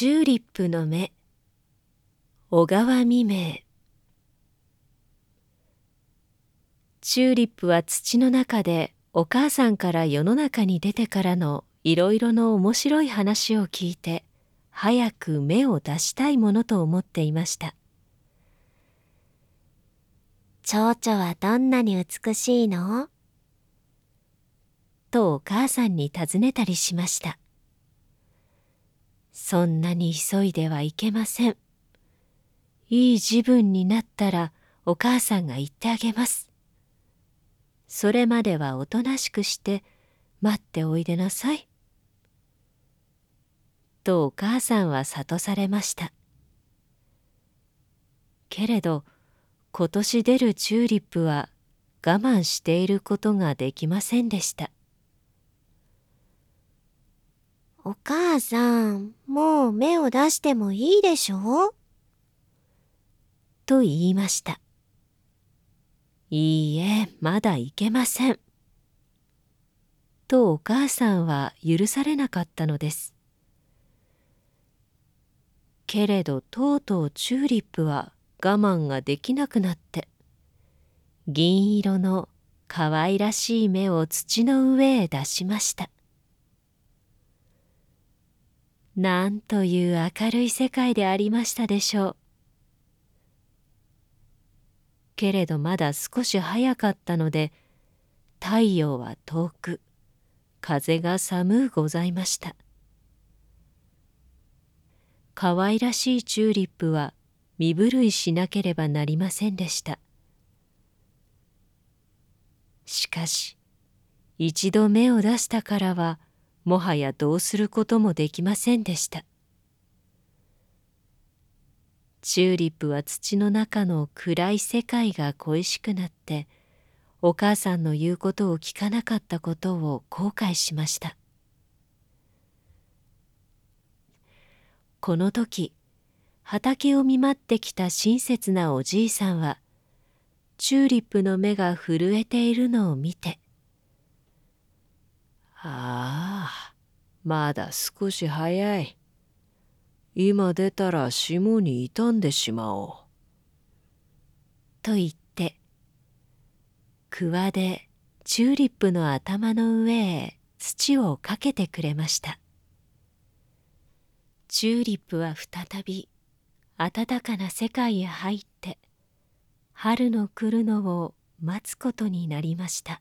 チューリップの芽小川未明。チューリップは土の中でお母さんから世の中に出てからのいろいろの面白い話を聞いて早く芽を出したいものと思っていました蝶々はどんなに美しいの？とお母さんに尋ねたりしましたそんなに急いではいけません。いい自分になったらお母さんが言ってあげます。それまではおとなしくして待っておいでなさい。とお母さんは諭されました。けれど今年出るチューリップは我慢していることができませんでした。お母さんもう芽を出してもいいでしょ？うと言いました。いいえまだいけません。とお母さんは許されなかったのです。けれどとうとうチューリップは我慢ができなくなって銀色のかわいらしい芽を土の上へ出しました。なんという明るい世界でありましたでしょう。けれどまだ少し早かったので太陽は遠く風が寒うございました。かわいらしいチューリップは身震いしなければなりませんでした。しかし一度芽を出したからはもはやどうすることもできませんでした。チューリップは土の中の暗い世界が恋しくなってお母さんの言うことを聞かなかったことを後悔しました。この時畑を見舞ってきた親切なおじいさんはチューリップの目が震えているのを見て「ああまだ少し早い。今出たら霜に傷んでしまおう」と言って桑でチューリップの頭の上へ土をかけてくれました。チューリップは再び暖かな世界へ入って春の来るのを待つことになりました。